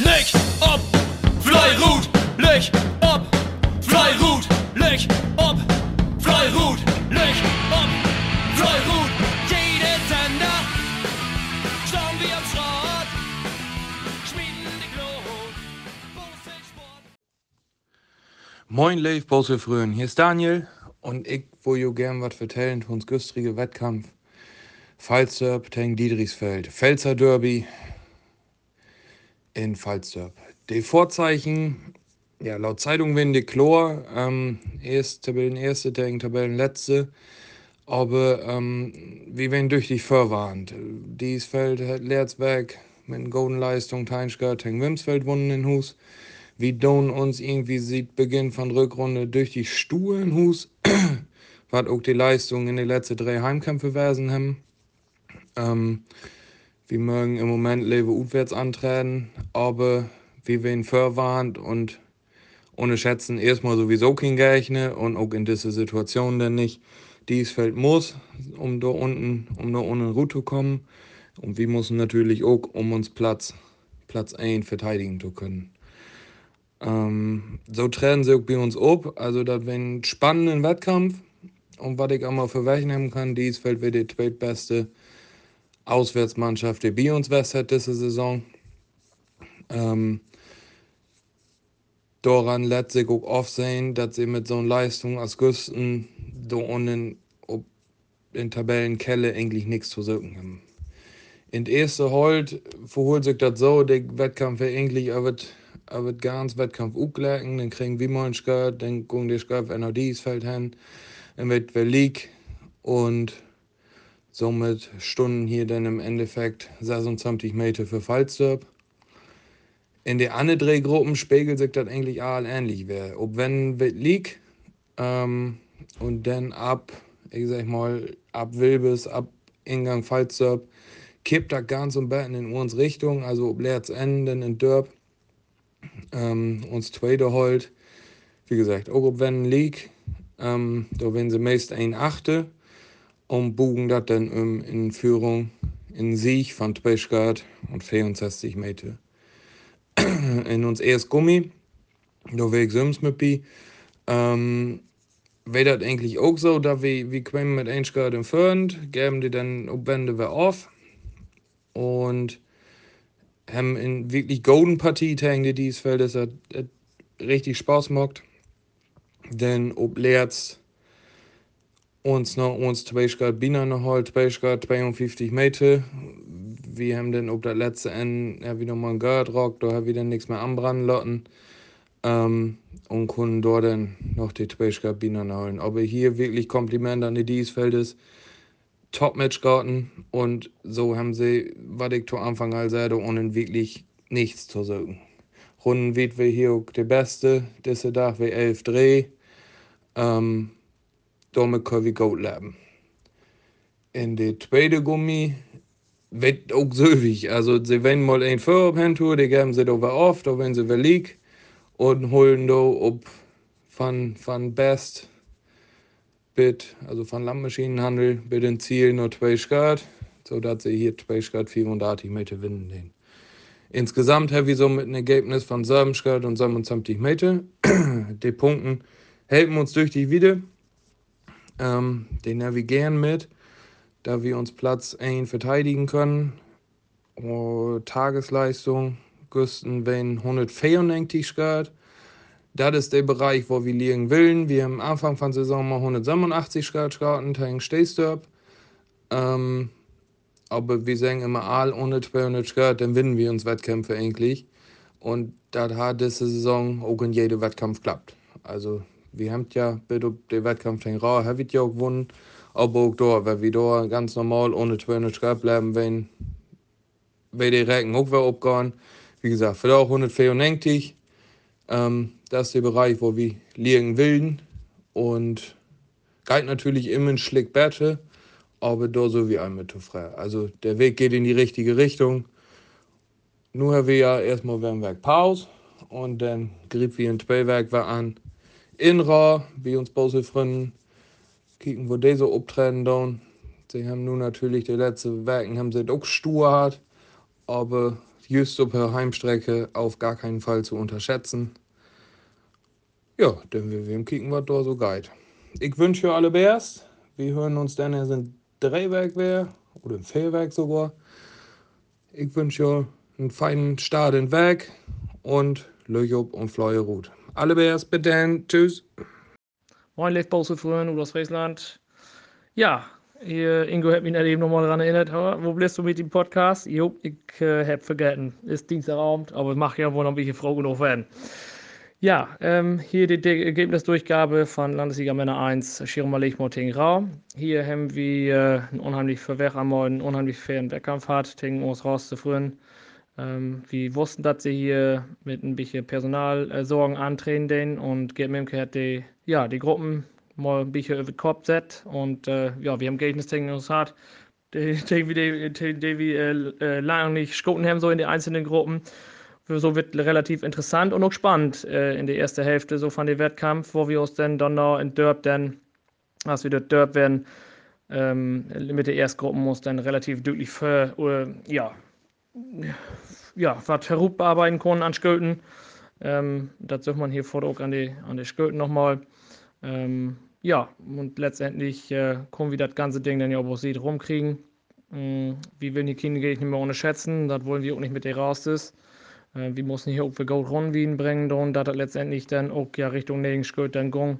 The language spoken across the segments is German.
Licht ob, Fleirut, Licht ob, Fleirut, Licht ob, Fleirut, Licht ob, Fleirut. Jede Sender, schauen wir am Schrott, schmieden die Glut. Moin Leif Bosse Frühen, hier ist Daniel und ich will jo gern was vertellen zu uns güstrige Wettkampf. Gegen Diedrichsfeld, Pfälzer Derby in Falsterb. Die Vorzeichen, ja, laut Zeitung werden die Chlor, ähm, erst Tabellenerste gegen Tabellenletzte, aber ähm, wir werden durch die verwarnt. Dies Feld hat Leerzberg mit guten Leistung, Teinschgart gegen Wimsfeld wunnen in Hus. Wir don uns irgendwie sieht Beginn von Rückrunde durch die Stuhe in Hus, was auch die Leistung in den letzten drei Heimkämpfe gewesen haben. Ähm, wir mögen im Moment Lebe aufwärts antreten, aber wir werden verwarnt und ohne Schätzen erstmal sowieso kein Gerechne und auch in dieser Situation dann nicht. Dies Feld muss, um da unten, um da unten Route zu kommen. Und wir müssen natürlich auch, um uns Platz, Platz 1 verteidigen zu können. Ähm, so trennen sie auch bei uns ab. Also, das wäre ein spannender Wettkampf. Und was ich auch mal verwechseln kann, dies Feld wird die zweitbeste Auswärtsmannschaft, die bei uns West hat diese Saison. Ähm, daran lässt sich auch oft sehen, dass sie mit so einer Leistung als Güsten da unten ob in Tabellenkelle eigentlich nichts zu suchen haben. In der ersten Halt verholt sich das so, der Wettkampf wird eigentlich, er wird, wird ganz Wettkampf aufgelegen, dann kriegen wir mal einen Skirt, dann gucken die Skirt, wenn noch dies fällt hin, dann wird wir League und somit Stunden hier dann im Endeffekt 26 Meter für Falsterb. In den anderen drei Gruppen spiegelt sich das eigentlich all ähnlich wäre. Ob wenn wird liegt ähm, und dann ab, ich sag mal, ab Wilbes, ab Ingang Falsterb, kippt das ganz und betten in uns Richtung, also ob Leerz Enden in Dörp, ähm, uns Tweede holt. Wie gesagt, auch ob wenn liegt, ähm, da werden sie meist ein Achte und bogen das dann um in Führung in Sieg von Tweischgard und 64 Meter. in uns erst Gummi, da ich sonst mit bi. Ähm, wäre das eigentlich auch so, da wir, wir kommen mit Einschgard entfernt, geben die dann Obwände wir auf und haben in wirklich golden Partie gegen die dieses Feld, das hat, richtig Spaß gemacht. Denn ob Leerz uns noch uns Tweischgard Bina noch halt, Tweischgard 52 Meter. Wir haben dann ob das letzte Ende ja, wieder mal ein Gard rock, da haben wir dann nichts mehr anbrennen lassen. Ähm, und können dort dann noch die Tweischgard Bina holen. Aber hier wirklich Kompliment an die Diesfeldes. Top-Match garten und so haben sie, was ich zu Anfang halt sagte, ohne wirklich nichts zu sagen. Runden wird wir hier auch der Beste, diese Tag wie 11 Dreh. Ähm, können wir gut leben. In der zweiten Gummi wird auch söwig. Also, sie wenn mal ein hintu, die geben sie da auf, da wenn sie verlieg und holen da ob von, von Best bit, also von Landmaschinenhandel, mit dem Ziel nur 2 Grad, sodass sie hier 2 Grad 34 Meter winden. Den. Insgesamt haben wir so mit einem Ergebnis von 7 Grad und 27 Meter. die Punkten helfen uns durch die Wieder. Ähm, den navigieren mit, da wir uns Platz 1 verteidigen können. Oh, Tagesleistung, Güsten, wenn 194 Grad. Das ist der Bereich, wo wir liegen wollen. Wir haben Anfang von Saison mal 187 Grad starten, gegen Stehstorp. Ähm, aber wir sagen immer, all ohne 200 Grad, dann gewinnen wir uns Wettkämpfe eigentlich. Und das hat diese Saison auch in jedem Wettkampf klappt. Also wir haben ja bei dem Wettkampf den Rau, haben ja gewonnen. Aber auch da, weil wir da ganz normal ohne 200 Grad bleiben, wenn wir die Recken auch wieder abgehen. Wie gesagt, für auch 194. Ähm, das ist der Bereich, wo wir liegen willen. Und geht natürlich immer ein Schlick besser, aber da so wie zu frei. Also der Weg geht in die richtige Richtung. Nur haben wir ja erstmal werden und dann griff wir ein Zweiwerk an Inra, wie uns Bose Freunden, kicken, wo die so abtreten dann. Sie haben nun natürlich die letzten Werken haben sie auch stur hat, aber just auf der Heimstrecke auf gar keinen Fall zu unterschätzen. Ja, dann wir wir kicken, was da so geht. Ich wünsche euch alle Bärs. Wir hören uns dann erst in Drehwerk wär, oder im Fehlwerk sogar. Ich wünsche euch einen feinen Start in Weg und Löchob und Fleue Ruth. Alle Bärs, bitte, tschüss. Moin, Leif Bause früher, aus Friesland. Ja, hier, Ingo hat mich nicht eben nochmal daran erinnert, wo bist du mit dem Podcast? Jo, ich äh, hab vergessen. Ist Dienstagabend, aber es macht ja wohl noch ein bisschen froh genug werden. Ja, ähm, hier die, die Ergebnisdurchgabe von Landesliga Männer 1, Schirmer Lechmor gegen Rau. Hier haben wir äh, einen unheimlich verwehr einmal einen unheimlich fairen Wettkampf hat, gegen uns rauszuführen. Ähm, wir wussten, dass sie hier mit ein bisschen Personalsorgen äh, antreten und Gerd Memke hat die, ja, die Gruppen mal ein bisschen über den Kopf set und äh, ja, wir haben Gegner gegen uns hat, die, die, wir äh, lange nicht schoten haben, so in den einzelnen Gruppen. So wird relativ interessant und auch spannend äh, in der ersten Hälfte so von dem Wettkampf, wo wir uns dann, dann in Derb dann, als wir dort Derb werden, ähm, mit der Erstgruppe muss dann relativ deutlich für, äh, ja, ja, was herumbearbeiten können an Skölten. Ähm, das sucht man hier vor auch an die, an die Skölten nochmal. Ähm, ja, und letztendlich äh, können wir das ganze Ding dann ja auch sieht rumkriegen. Ähm, wie will die Kinder gehe ich nicht mehr ohne schätzen, das wollen wir auch nicht mit der raus ist. Äh, wir müssen hier auch für Gold Rundwien bringen, und das letztendlich dann auch ja Richtung Negenskört dann gehen.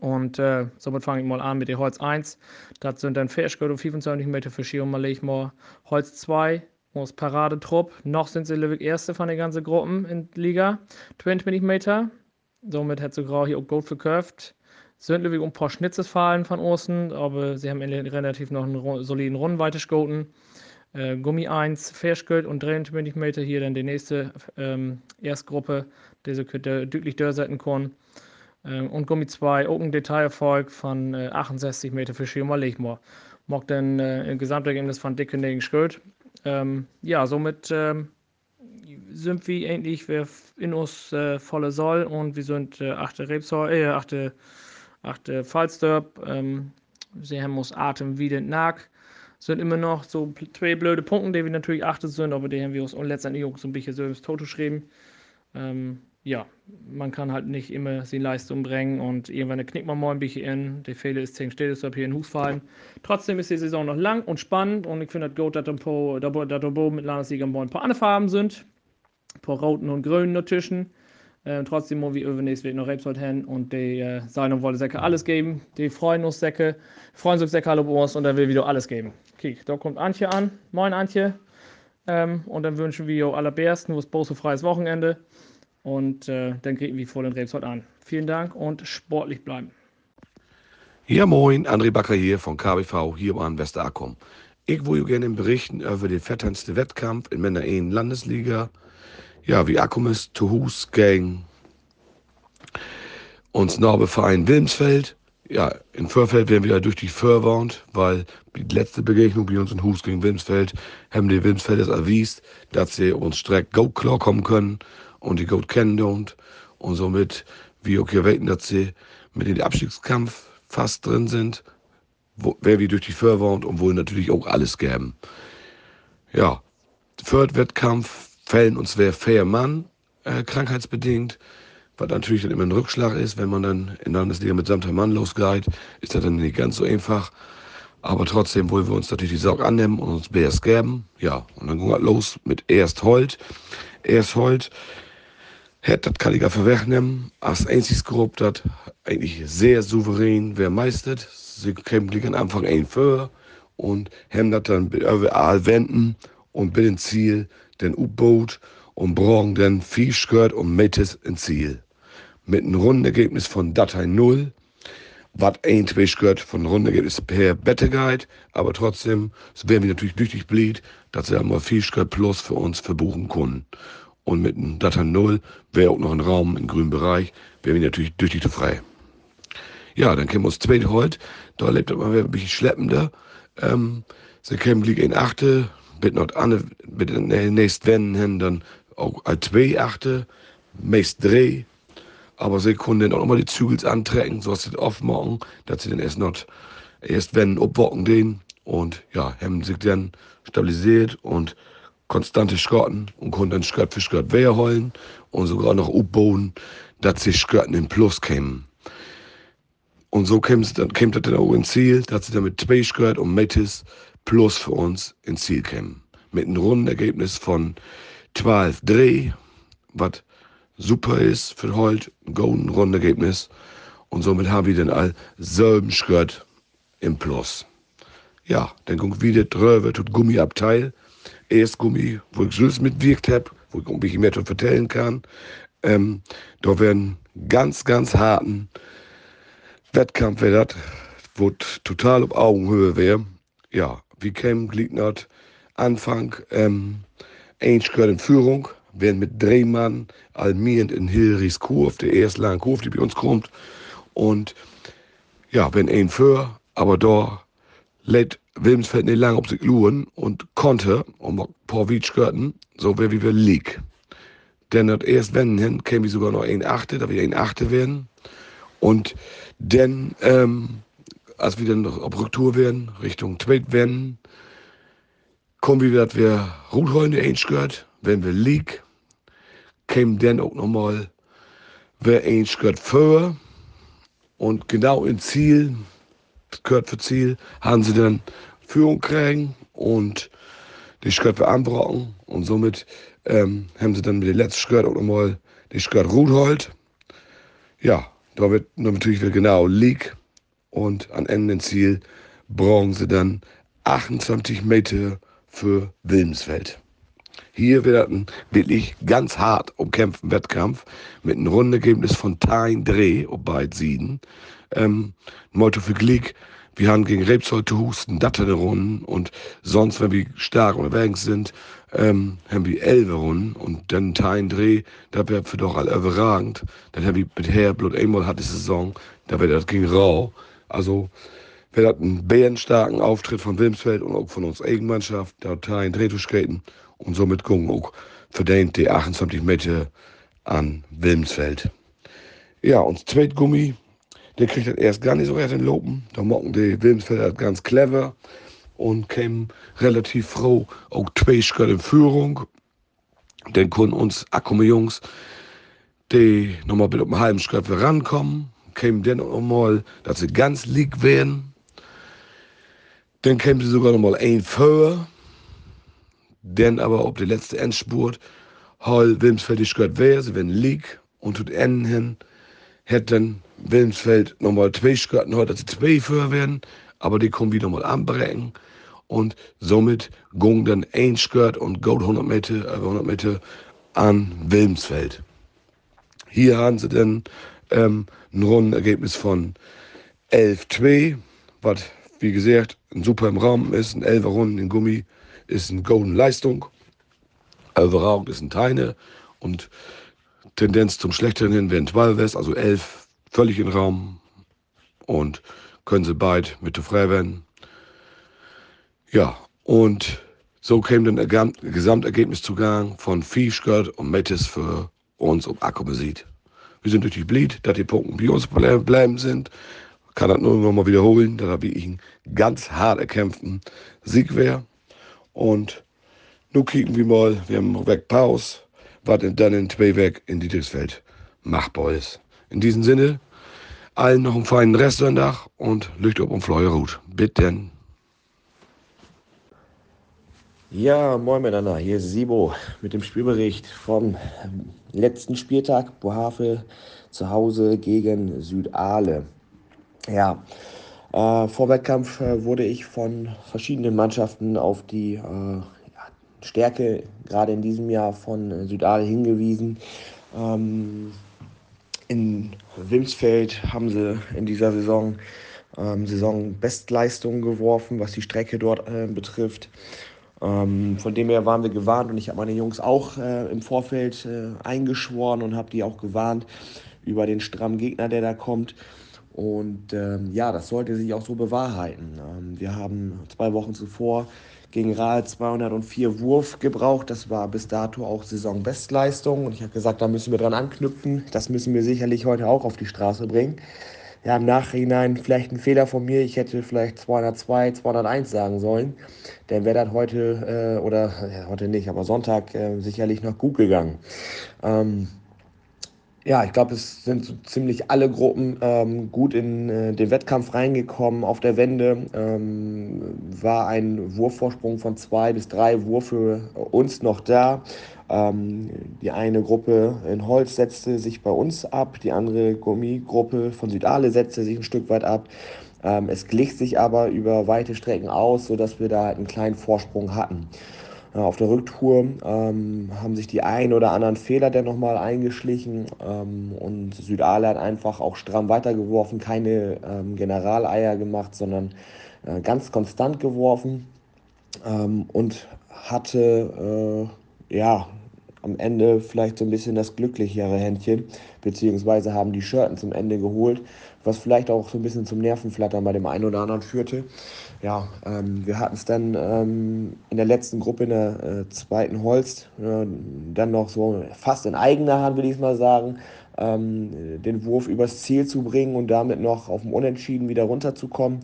Und äh, somit fange ich mal an mit der Holz 1. Das sind dann Fährskört 25 Meter und mal ich mal Holz 2 aus Paradetrupp. Noch sind sie Lübeck Erste von den ganzen Gruppen in Liga. 20 Meter. Somit hat sogar hier auch Gold verkauft. Sind Lübeck um ein paar Schnitzes fallen von außen, aber sie haben relativ noch einen soliden Runden weitergeschgoten. Äh, Gummi 1, Verschgült und 23 Meter hier dann die nächste ähm, Erstgruppe, diese könnte deutlich durchsetzen können. Ähm, und Gummi 2, auch ein Detailerfolg von äh, 68 Meter für Schirmer Lechmoor. Mag dann äh, ein Gesamtergebnis von Dicke Schuld. Ähm, ja, somit ähm, sind wir endlich in uns äh, volle Soll und wir sind äh, achte Rebsol, äh, achte, achte Fallsturp. Ähm, sie haben uns Atem wieder nach. Sind immer noch so zwei blöde Punkte, die wir natürlich achte sind, aber die haben wir uns letztendlich auch so ein bisschen selbst tot geschrieben. Ähm, ja, man kann halt nicht immer seine Leistung bringen und irgendwann knickt man mal ein bisschen in. Der Fehler ist 10 steht hier in Husfallen. Trotzdem ist die Saison noch lang und spannend und ich finde das gut, dass da oben mit Landesliga ein paar andere Farben sind. Ein paar roten und grünen dazwischen. Äh, trotzdem muss wir übernächst Weg noch Rebsold hin und die äh, sagen und wollen Säcke alles geben. Die freuen uns Säcke, freuen sich Säcke bei uns und dann will wieder alles geben. Okay, da kommt Antje an. Moin Antje. Ähm, und dann wünschen wir allerbesten, wo es bloß freies Wochenende. Und äh, dann kriegen wir voll den Rebsold an. Vielen Dank und sportlich bleiben. Ja, moin, André Backer hier von KBV hier an Westerakom. Ich würde gerne berichten über den vetternsten Wettkampf in Männer 1 Landesliga. Ja, wie Akkumis, Tuhus gegen uns Norbeverein Wilmsfeld. Ja, in Förfeld werden wir durch die Förwand, weil die letzte Begegnung bei uns in Hus gegen Wilmsfeld haben die Wilmsfelders erwiesen, dass sie uns direkt go klar kommen können und die gut kennen und, und somit auch hier weten, dass sie mit den Abstiegskampf fast drin sind, wo, wer wir durch die Förderwand und wollen natürlich auch alles geben. Ja, Förderwettkampf fällen uns wer fair Mann, äh, krankheitsbedingt, was natürlich dann immer ein Rückschlag ist, wenn man dann in Landesliga mit samter Mann losgeht, ist das dann nicht ganz so einfach. Aber trotzdem wollen wir uns natürlich die Sorge annehmen und uns BS geben. Ja, und dann ging es los mit erst Holt. Erst Holt das kann ich einfach wegnehmen. Als einziges Gruppe, das eigentlich sehr souverän wer meistert. Sie kämen gleich am Anfang ein für und haben das dann überall wenden und mit dem Ziel den U-Boot und brauchen dann viel Skirt und Metis ins Ziel. Mit einem Rundenergebnis von Datei 0, was ein zwei Skirt von Rundenergebnis per Betteguide, aber trotzdem wären wir natürlich glücklich blieb, dass sie einmal viel Skirt plus für uns verbuchen können. Und mit einem Data 0 wäre auch noch ein Raum im grünen Bereich, wäre wir natürlich durch die frei. Ja, dann kämen wir uns zweite Holt, da lebt man ein bisschen schleppender. Ähm, sie kämen liegen in Achte, mit noch eine, mit den nächsten Wänden dann auch als zwei Achte, meist drei. Aber sie können dann auch nochmal die Zügels antrecken, so dass sie das aufmachen, dass sie dann erst noch, erst wenn, abwocken den und ja, haben sich dann stabilisiert und konstante Schrotten und konnten Schritt für Schritt wehrholen und sogar noch aufbauen, dass sie Schritt in Plus kämen. Und so käme käme das dann auch ins Ziel, dass sie dann mit zwei Schritt und Metis Plus für uns ins Ziel kämen. Mit einem runden Ergebnis von 12 Dreh, was super ist für heute, ein golden Rundenergebnis. Und somit haben wir dann all selben Schritt im Plus. Ja, dann kommt wieder drüber, tut Gummiabteil. Erst Gummi, wo ich selbst mitwirkt habe, wo ich ein bisschen mehr vertellen kann. Ähm, da werden ganz, ganz harten Wettkampf wäre das, wo total auf Augenhöhe wäre. Ja, wie kämen Gliednert Anfang, ähm, gehört in Führung, werden mit Drehmann almierend in Hilris Kurve, der erste lange Kurve, die bei uns kommt. Und ja, wenn ein für, aber da lädt Wilmsfeld nicht lange auf sich luren und konnte, um paar Wietschgörten, so wie wir lieg. Denn das erst wenn hin, käme ich sogar noch ein Achte, da wir ein Achte werden. Und dann, ähm, als wir dann noch auf Rücktour werden, Richtung Tweet werden, kommen wir, dass wir Ruthheune eins gehört, wenn wir lieg, kämen dann auch nochmal, wer eins gehört für und genau im Ziel, gehört für Ziel, haben sie dann Führung kriegen und die Skirt wir anbrocken und somit ähm, haben sie dann mit der letzten Skirt auch nochmal die Skirt Ruthold. Ja, da wird natürlich wieder genau League und an Ende Ziel brauchen sie dann 28 Meter für Wilmsfeld. Hier wird ein wirklich ganz hart umkämpften Wettkampf mit einem Rundenergebnis von Tein Dreh auf beiden Sieden. Ähm, Motto für Glick, wir haben gegen Rebsold zu Husten, Datterne Runden und sonst, wenn wir stark unterwegs sind, ähm, haben wir elf Runden und dann Tein Dreh, da wäre für doch all überragend. Dann haben wir mit Herblut einmal hat die Saison, da wird das gegen Rau. Also, wir hatten einen bärenstarken Auftritt von Wilmsfeld und auch von uns Eigenmannschaft, da Tein Dreh zu skaten und somit gucken auch verdient die 28 Meter an Wilmsfeld. Ja, und Zweitgummi, der kriegt das erst gar nicht so erst in Lopen. Da mocken die Wilmsfelder ganz clever und kämen relativ froh auch zwei Schritte in Führung. Dann konnten uns Akkume Jungs, die nochmal mit einem halben Schritt rankommen, kämen dann nochmal, dass sie ganz lieg werden. Dann kämen sie sogar nochmal ein Föhr dann aber ob die letzte Endspurt Hall Wilmsfeld die gehört wäre, sie werden lieg und tut Enden hin, hätten Wilmsfeld nochmal zwei Skirten heute, dass sie zwei für werden, aber die kommen wieder mal anbrechen und somit ging dann ein Skirt und geht 100 Meter, 100 äh, Meter an Wilmsfeld. Hier haben sie dann ähm, ein Rundenergebnis von 11-2, was wie gesagt ein super im Raum ist, ein 11er Runden in Gummi ist eine Golden Leistung. Überragend ist ein Teine und Tendenz zum Schlechteren hin wären 12 West, also 11 völlig im Raum und können sie beide mit frei werden. Ja, und so käme dann Gesamtergebnis zugang von Fischgott und Metis für uns um Akkumesit. Wir sind natürlich blieb, dass die Punkte bei uns bleiben sind. Kann das nur noch mal wiederholen, da habe ich einen ganz hart erkämpften Sieg wäre. Und nun kicken wir mal, wir haben weg Pause, was dann in zwei in Dietrichsfeld machbar ist. In diesem Sinne, allen noch einen feinen Restsonntag und Licht ob und Fleuerhut. Bitte. Ja, moin miteinander, hier ist Sibo mit dem Spielbericht vom letzten Spieltag Bohave zu Hause gegen Südale. Ja, äh, vor Wettkampf äh, wurde ich von verschiedenen Mannschaften auf die äh, ja, Stärke gerade in diesem Jahr von Südal hingewiesen. Ähm, in Wilmsfeld haben sie in dieser Saison ähm, Saisonbestleistungen geworfen, was die Strecke dort äh, betrifft. Ähm, von dem her waren wir gewarnt und ich habe meine Jungs auch äh, im Vorfeld äh, eingeschworen und habe die auch gewarnt über den strammen Gegner, der da kommt. Und ähm, ja, das sollte sich auch so bewahrheiten. Ähm, wir haben zwei Wochen zuvor gegen Rahl 204 Wurf gebraucht. Das war bis dato auch Saisonbestleistung. Und ich habe gesagt, da müssen wir dran anknüpfen. Das müssen wir sicherlich heute auch auf die Straße bringen. ja, im Nachhinein vielleicht ein Fehler von mir. Ich hätte vielleicht 202, 201 sagen sollen. Dann wäre das heute, äh, oder ja, heute nicht, aber Sonntag äh, sicherlich noch gut gegangen. Ähm, ja, ich glaube, es sind so ziemlich alle Gruppen ähm, gut in äh, den Wettkampf reingekommen. Auf der Wende ähm, war ein Wurfvorsprung von zwei bis drei für uns noch da. Ähm, die eine Gruppe in Holz setzte sich bei uns ab, die andere Gummigruppe von Südale setzte sich ein Stück weit ab. Ähm, es glich sich aber über weite Strecken aus, sodass wir da halt einen kleinen Vorsprung hatten. Auf der Rücktour ähm, haben sich die ein oder anderen Fehler dann nochmal eingeschlichen ähm, und Südale hat einfach auch stramm weitergeworfen, keine ähm, Generaleier gemacht, sondern äh, ganz konstant geworfen ähm, und hatte äh, ja am Ende vielleicht so ein bisschen das glücklichere Händchen, beziehungsweise haben die Shirten zum Ende geholt, was vielleicht auch so ein bisschen zum Nervenflattern bei dem einen oder anderen führte ja, ähm, wir hatten es dann ähm, in der letzten Gruppe, in der äh, zweiten Holst, äh, dann noch so fast in eigener Hand, will ich mal sagen, ähm, den Wurf übers Ziel zu bringen und damit noch auf dem Unentschieden wieder runterzukommen.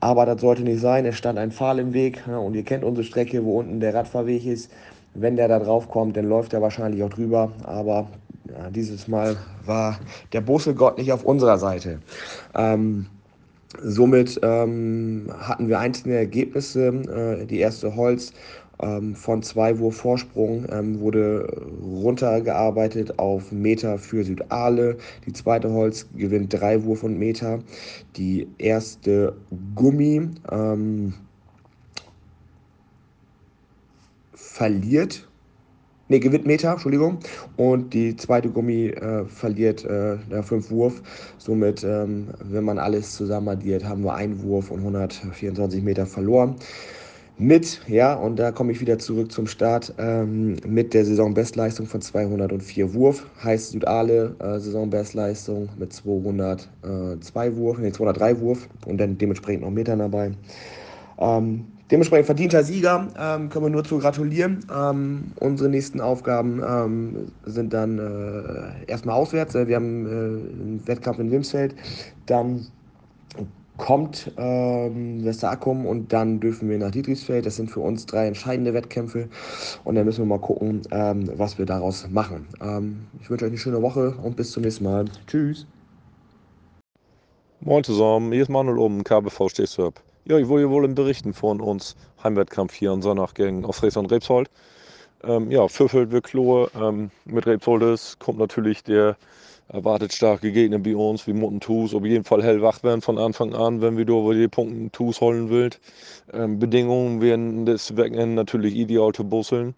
Aber das sollte nicht sein. Es stand ein Pfahl im Weg ja, und ihr kennt unsere Strecke, wo unten der Radfahrweg ist. Wenn der da drauf kommt, dann läuft er wahrscheinlich auch drüber. Aber ja, dieses Mal war der Busselgott nicht auf unserer Seite. Ähm, Somit ähm, hatten wir einzelne Ergebnisse. Äh, die erste Holz ähm, von zwei Wurf Vorsprung ähm, wurde runtergearbeitet auf Meter für Südale. Die zweite Holz gewinnt drei Wurf und Meter. Die erste Gummi ähm, verliert Ne, gewinnt Meter, Entschuldigung. Und die zweite Gummi äh, verliert äh, 5 Wurf. Somit, ähm, wenn man alles zusammen addiert, haben wir einen Wurf und 124 Meter verloren. Mit, ja, und da komme ich wieder zurück zum Start, ähm, mit der Saisonbestleistung von 204 Wurf. Heißt Südale äh, Saisonbestleistung mit 202 Wurf, ne, 203 Wurf und dann dementsprechend noch Metern dabei. Ähm, Dementsprechend verdienter Sieger, ähm, können wir nur zu gratulieren. Ähm, unsere nächsten Aufgaben ähm, sind dann äh, erstmal auswärts. Äh, wir haben äh, einen Wettkampf in Wimsfeld. Dann kommt ähm, Westerackum und dann dürfen wir nach Dietrichsfeld. Das sind für uns drei entscheidende Wettkämpfe und dann müssen wir mal gucken, ähm, was wir daraus machen. Ähm, ich wünsche euch eine schöne Woche und bis zum nächsten Mal. Tschüss. Moin zusammen, hier ist Manuel um KBV Stehswerb. Ja, ich wollte wohl berichten von uns Heimwettkampf hier in Sonnach gegen Ostfries und Rebsold. Ähm, ja, Pfiffelt wir Klohe. Ähm, mit Rebsoldes kommt natürlich der erwartet starke Gegner bei uns, wie Mutten Tus. Auf jeden Fall hellwach werden von Anfang an, wenn wir über die Punkte Tus holen will. Ähm, Bedingungen werden das Wochenende natürlich ideal zu busseln.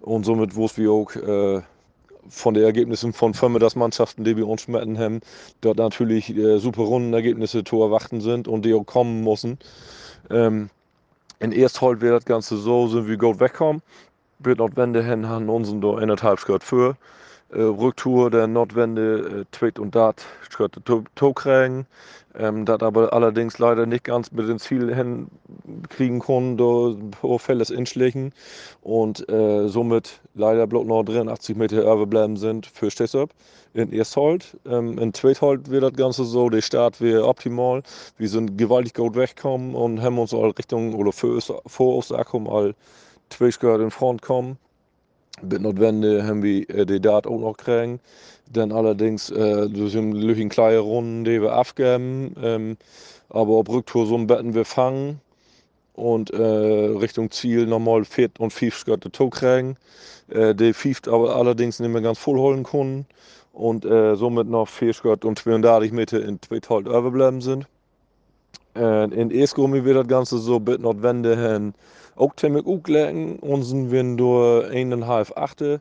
Und somit wussten wir auch, äh, von den Ergebnissen von das Mannschaften, die wir uns schmetten haben, dort natürlich äh, super Rundenergebnisse zu erwarten sind und die auch kommen müssen. Ähm, in Ersthold wird das Ganze so, sind wir gut wegkommen. Wird notwendig haben unseren da eineinhalb Skirt für. Äh, Rücktour der Notwende, äh, Tweet und Dat, Skirt to kriegen. Ähm, das aber allerdings leider nicht ganz mit dem Ziel hinkriegen konnten, da Fälles inschlichen und äh, somit leider bloß noch 83 Meter überbleiben sind für Stessop in Ersthold. Ähm, in Zweithold wird das Ganze so, der Start wäre optimal. Wir sind gewaltig gut weggekommen und haben uns all Richtung oder vor, vor angekommen, all zwei in Front kommen. Mit notwendig haben wir äh, die Daten auch noch kriegen. Dann allerdings äh, durch eine kleine Runden, die wir abgeben. Ähm, aber auf Rücktour so ein Betten wir fangen und äh, Richtung Ziel nochmal viert und fünf Schritte zu kriegen. Äh, die fünft aber allerdings nicht mehr ganz voll holen können und äh, somit noch vier Schritte und 32 Meter in zwei Teil überbleiben sind. In Esgummi wird das Ganze so mit notwendig hin auch ziemlich gut legen. Unseren wir durch eineinhalb Achte.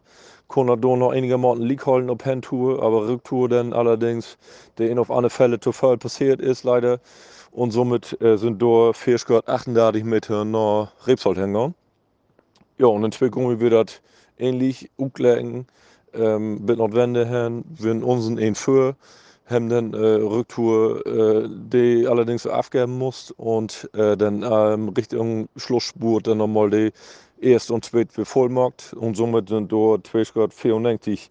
Können da noch einige Monate League holen auf Handtour, aber Rücktour dann allerdings, der in auf alle Fälle zu voll passiert ist, leider. Und somit äh, sind durch 438 Meter nach Rebsold hingegangen. Ja, und in Entwicklung wird das ähnlich gut legen. Ähm, mit notwendig hin, wir unseren ein für dann äh, Rücktour, äh, die allerdings abgeben muss und äh, dann ähm, Richtung Schlussspur dann nochmal die erste und zweite für Vollmarkt und somit sind dort 294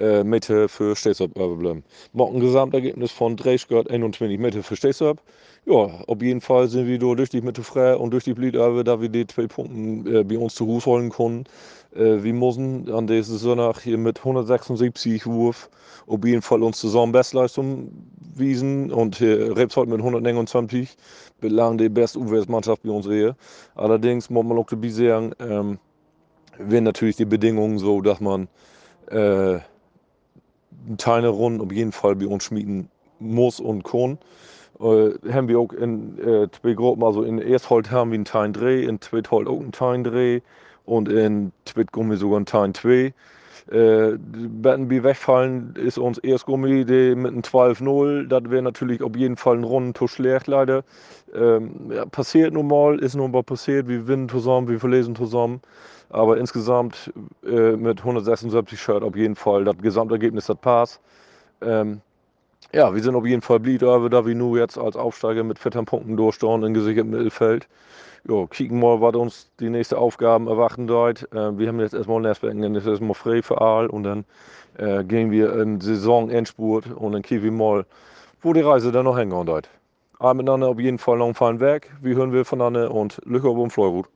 äh, Mitte für Stesop überbleiben. Macht ein Gesamtergebnis von 30 Grad 21 Mitte für Stesop. Ja, auf jeden Fall sind wir durch die Mitte frei und durch die Blüte, da wir die zwei Punkte äh, bei uns zu Hause holen konnten. Äh, wir müssen an dieser Sonntag hier mit 176 Wurf auf jeden Fall uns zusammen Bestleistung wiesen und hier Rebshold mit 129 belang die beste UWS-Mannschaft bei uns hier. Allerdings muss man auch dabei sagen, ähm, wären natürlich die Bedingungen so, dass man äh, eine Runde auf jeden Fall bei uns schmieden muss und kann. Äh, haben wir auch in äh, zwei Gruppen, also in Ersthold haben wir einen Teil 3, in Zweithold auch einen Teil 3 und in Zweitgummi sogar einen Teil 2. Äh, Bettenby wegfallen ist uns erst Gummi die mit einem 12-0. Das wäre natürlich auf jeden Fall ein Runden zu schlecht, leider. Ähm, ja, passiert nun mal, ist nun mal passiert. Wir gewinnen zusammen, wir verlesen zusammen. Aber insgesamt äh, mit 176 Shirt auf jeden Fall das Gesamtergebnis hat passt. Ähm, ja, wir sind auf jeden Fall blieb, da wir nur jetzt als Aufsteiger mit 14 Punkten durchstehen in gesichertem Mittelfeld. Ja, kicken mal, was uns die nächsten Aufgaben erwarten dort. Äh, wir haben jetzt erstmal Netzwerken, dann ist erstmal frei für Aal und dann äh, gehen wir in Saisonendspurt und dann kicken wir mal, wo die Reise dann noch hängen dort. Aber miteinander auf jeden Fall noch einen feinen Weg. Wir hören wir voneinander und Glück auf dem Fleurut.